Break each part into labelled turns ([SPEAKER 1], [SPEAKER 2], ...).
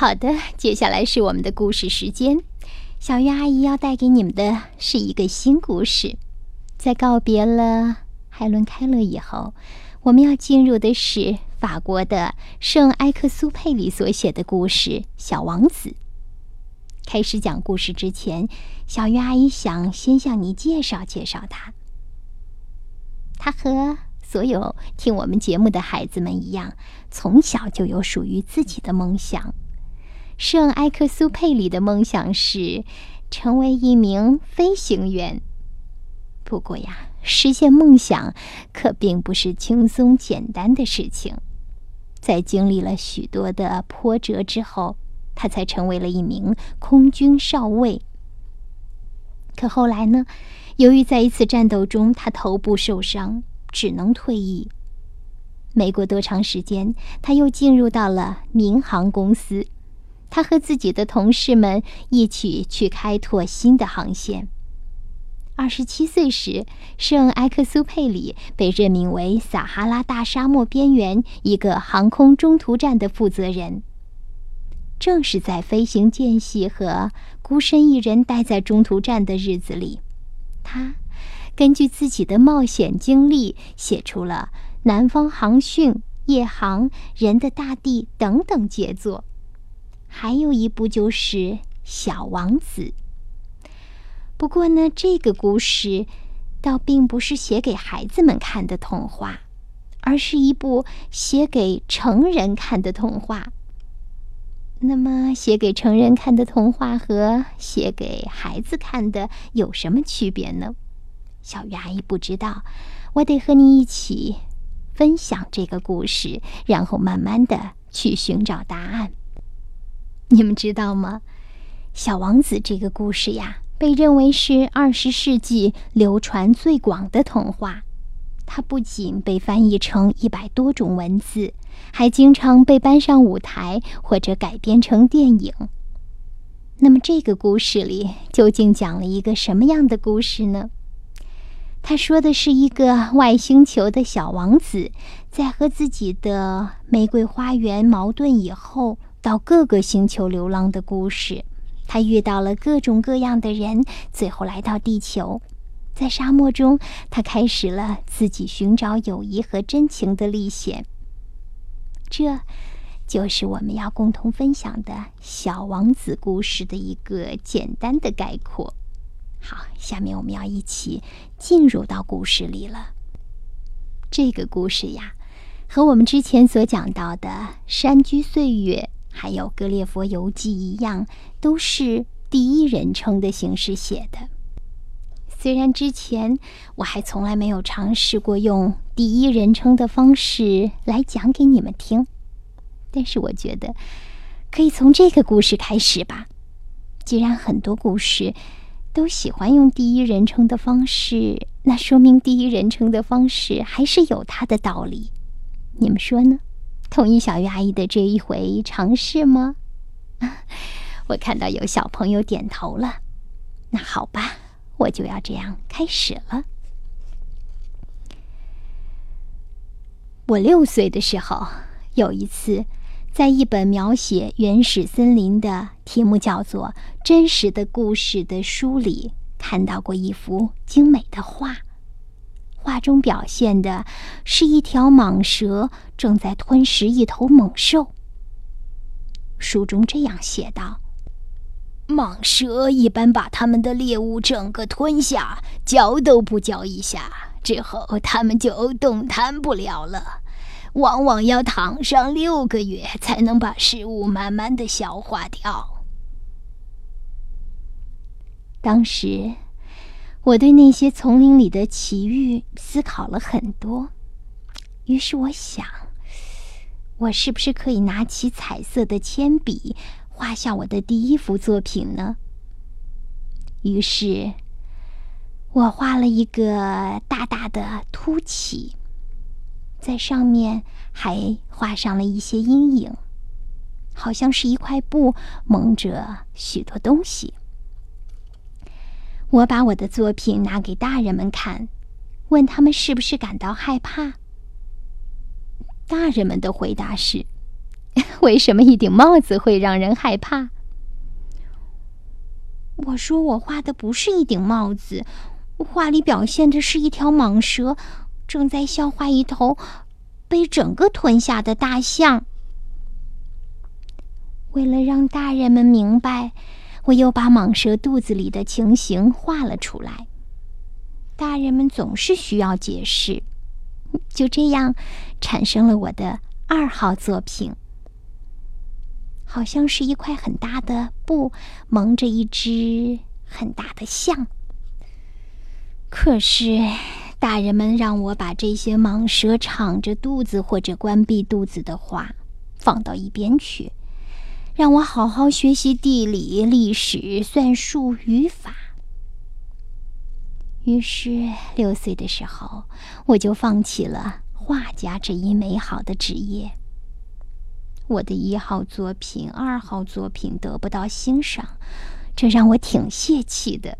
[SPEAKER 1] 好的，接下来是我们的故事时间。小鱼阿姨要带给你们的是一个新故事。在告别了海伦·凯勒以后，我们要进入的是法国的圣埃克苏佩里所写的故事《小王子》。开始讲故事之前，小鱼阿姨想先向你介绍介绍他。他和所有听我们节目的孩子们一样，从小就有属于自己的梦想。圣埃克苏佩里的梦想是成为一名飞行员。不过呀，实现梦想可并不是轻松简单的事情。在经历了许多的波折之后，他才成为了一名空军少尉。可后来呢？由于在一次战斗中，他头部受伤，只能退役。没过多长时间，他又进入到了民航公司。他和自己的同事们一起去开拓新的航线。二十七岁时，圣埃克苏佩里被任命为撒哈拉大沙漠边缘一个航空中途站的负责人。正是在飞行间隙和孤身一人待在中途站的日子里，他根据自己的冒险经历，写出了《南方航训》《夜航》《人的大地》等等杰作。还有一部就是《小王子》。不过呢，这个故事倒并不是写给孩子们看的童话，而是一部写给成人看的童话。那么，写给成人看的童话和写给孩子看的有什么区别呢？小鱼阿姨不知道，我得和你一起分享这个故事，然后慢慢的去寻找答案。你们知道吗？《小王子》这个故事呀，被认为是二十世纪流传最广的童话。它不仅被翻译成一百多种文字，还经常被搬上舞台或者改编成电影。那么，这个故事里究竟讲了一个什么样的故事呢？他说的是一个外星球的小王子，在和自己的玫瑰花园矛盾以后。到各个星球流浪的故事，他遇到了各种各样的人，最后来到地球。在沙漠中，他开始了自己寻找友谊和真情的历险。这，就是我们要共同分享的小王子故事的一个简单的概括。好，下面我们要一起进入到故事里了。这个故事呀，和我们之前所讲到的《山居岁月》。还有《格列佛游记》一样，都是第一人称的形式写的。虽然之前我还从来没有尝试过用第一人称的方式来讲给你们听，但是我觉得可以从这个故事开始吧。既然很多故事都喜欢用第一人称的方式，那说明第一人称的方式还是有它的道理。你们说呢？同意小鱼阿姨的这一回尝试吗？我看到有小朋友点头了。那好吧，我就要这样开始了。我六岁的时候，有一次，在一本描写原始森林的题目叫做《真实的故事》的书里，看到过一幅精美的画。画中表现的是一条蟒蛇正在吞食一头猛兽。书中这样写道：“蟒蛇一般把它们的猎物整个吞下，嚼都不嚼一下，之后它们就动弹不了了，往往要躺上六个月才能把食物慢慢的消化掉。”当时。我对那些丛林里的奇遇思考了很多，于是我想，我是不是可以拿起彩色的铅笔，画下我的第一幅作品呢？于是，我画了一个大大的凸起，在上面还画上了一些阴影，好像是一块布蒙着许多东西。我把我的作品拿给大人们看，问他们是不是感到害怕。大人们的回答是：为什么一顶帽子会让人害怕？
[SPEAKER 2] 我说我画的不是一顶帽子，画里表现的是一条蟒蛇正在消化一头被整个吞下的大象。为了让大人们明白，我又把蟒蛇肚子里的情形画了出来。大人们总是需要解释，就这样产生了我的二号作品。好像是一块很大的布蒙着一只很大的象。可是，大人们让我把这些蟒蛇敞着肚子或者关闭肚子的画放到一边去，让我好好学习地理、历史、算术、语法。于是，六岁的时候，我就放弃了画家这一美好的职业。我的一号作品、二号作品得不到欣赏，这让我挺泄气的。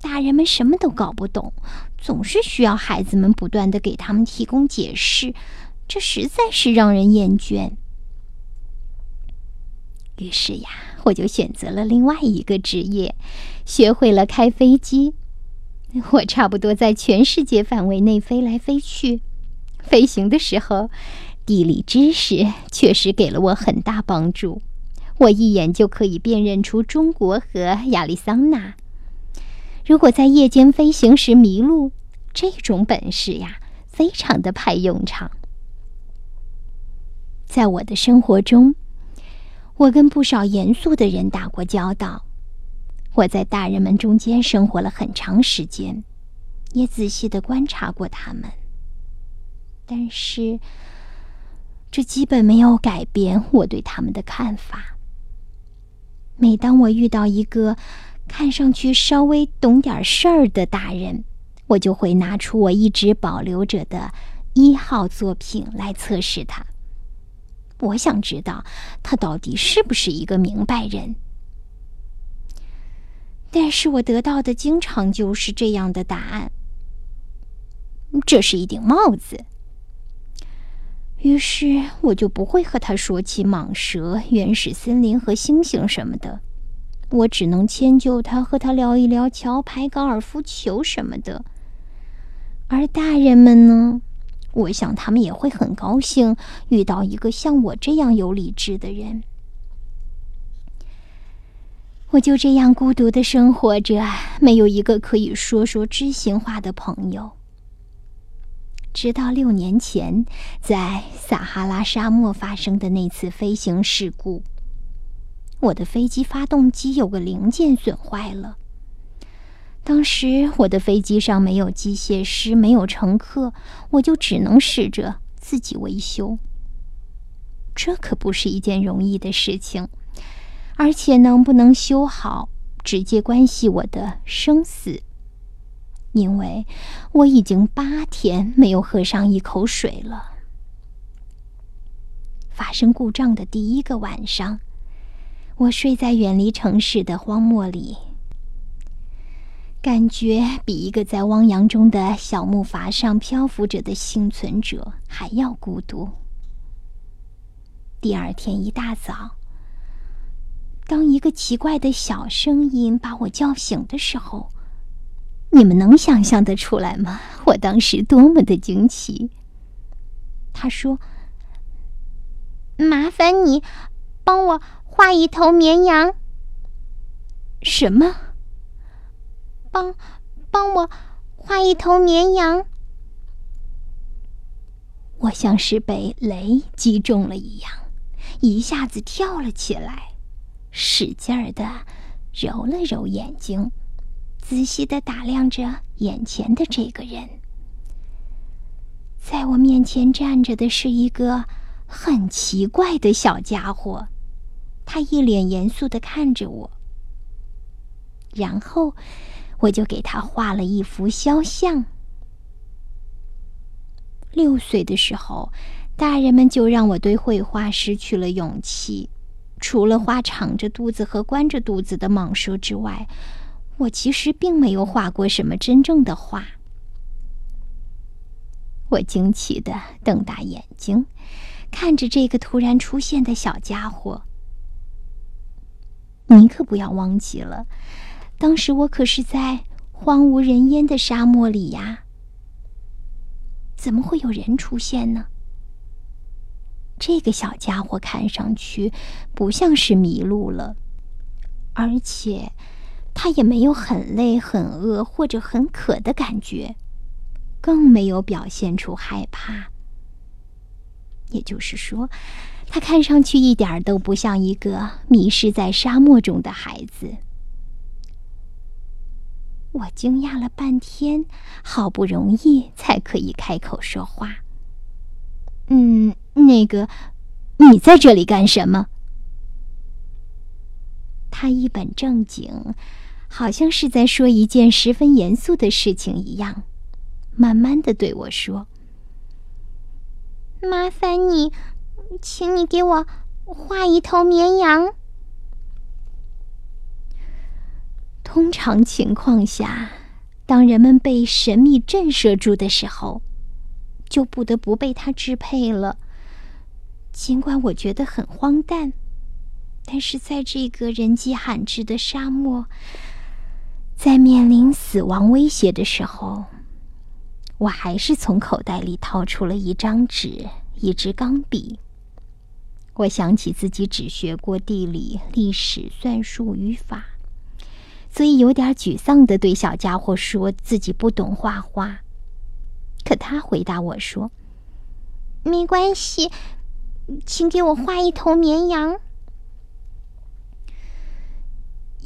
[SPEAKER 2] 大人们什么都搞不懂，总是需要孩子们不断的给他们提供解释，这实在是让人厌倦。于是呀，我就选择了另外一个职业，学会了开飞机。我差不多在全世界范围内飞来飞去，飞行的时候。地理知识确实给了我很大帮助，我一眼就可以辨认出中国和亚利桑那。如果在夜间飞行时迷路，这种本事呀，非常的派用场。在我的生活中，我跟不少严肃的人打过交道，我在大人们中间生活了很长时间，也仔细的观察过他们，但是。这基本没有改变我对他们的看法。每当我遇到一个看上去稍微懂点事儿的大人，我就会拿出我一直保留着的一号作品来测试他。我想知道他到底是不是一个明白人。但是我得到的经常就是这样的答案：这是一顶帽子。于是我就不会和他说起蟒蛇、原始森林和星星什么的，我只能迁就他，和他聊一聊桥牌、高尔夫球什么的。而大人们呢，我想他们也会很高兴遇到一个像我这样有理智的人。我就这样孤独的生活着，没有一个可以说说知心话的朋友。直到六年前，在撒哈拉沙漠发生的那次飞行事故，我的飞机发动机有个零件损坏了。当时我的飞机上没有机械师，没有乘客，我就只能试着自己维修。这可不是一件容易的事情，而且能不能修好，直接关系我的生死。因为我已经八天没有喝上一口水了。发生故障的第一个晚上，我睡在远离城市的荒漠里，感觉比一个在汪洋中的小木筏上漂浮着的幸存者还要孤独。第二天一大早，当一个奇怪的小声音把我叫醒的时候。你们能想象得出来吗？我当时多么的惊奇！他说：“麻烦你帮我画一头绵羊。”什么？帮帮我画一头绵羊？我像是被雷击中了一样，一下子跳了起来，使劲儿的揉了揉眼睛。仔细的打量着眼前的这个人，在我面前站着的是一个很奇怪的小家伙，他一脸严肃的看着我，然后我就给他画了一幅肖像。六岁的时候，大人们就让我对绘画失去了勇气，除了画敞着肚子和关着肚子的蟒蛇之外。我其实并没有画过什么真正的画。我惊奇的瞪大眼睛，看着这个突然出现的小家伙。你可不要忘记了，当时我可是在荒无人烟的沙漠里呀。怎么会有人出现呢？这个小家伙看上去不像是迷路了，而且他也没有很累、很饿或者很渴的感觉，更没有表现出害怕。也就是说，他看上去一点都不像一个迷失在沙漠中的孩子。我惊讶了半天，好不容易才可以开口说话。嗯，那个，你在这里干什么？他一本正经，好像是在说一件十分严肃的事情一样，慢慢的对我说：“
[SPEAKER 1] 麻烦你，请你给我画一头绵羊。”
[SPEAKER 2] 通常情况下，当人们被神秘震慑住的时候，就不得不被它支配了。尽管我觉得很荒诞，但是在这个人迹罕至的沙漠，在面临死亡威胁的时候，我还是从口袋里掏出了一张纸、一支钢笔。我想起自己只学过地理、历史、算术、语法。所以有点沮丧的对小家伙说自己不懂画画，可他回答我说：“
[SPEAKER 1] 没关系，请给我画一头绵羊，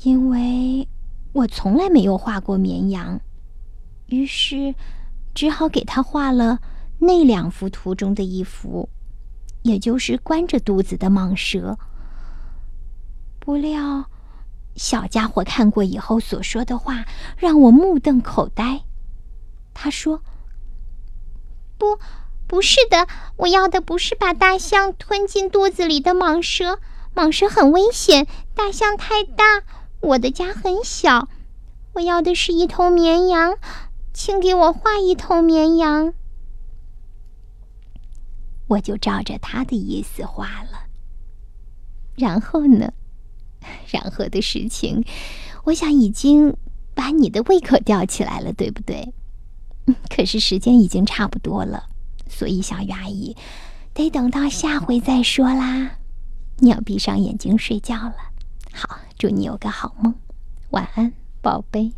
[SPEAKER 2] 因为我从来没有画过绵羊。”于是只好给他画了那两幅图中的一幅，也就是关着肚子的蟒蛇。不料。小家伙看过以后所说的话让我目瞪口呆。他说：“
[SPEAKER 1] 不，不是的，我要的不是把大象吞进肚子里的蟒蛇，蟒蛇很危险，大象太大，我的家很小。我要的是一头绵羊，请给我画一头绵羊。”
[SPEAKER 2] 我就照着他的意思画了。然后呢？然后的事情，我想已经把你的胃口吊起来了，对不对？可是时间已经差不多了，所以小鱼阿姨得等到下回再说啦。你要闭上眼睛睡觉了。好，祝你有个好梦，晚安，宝贝。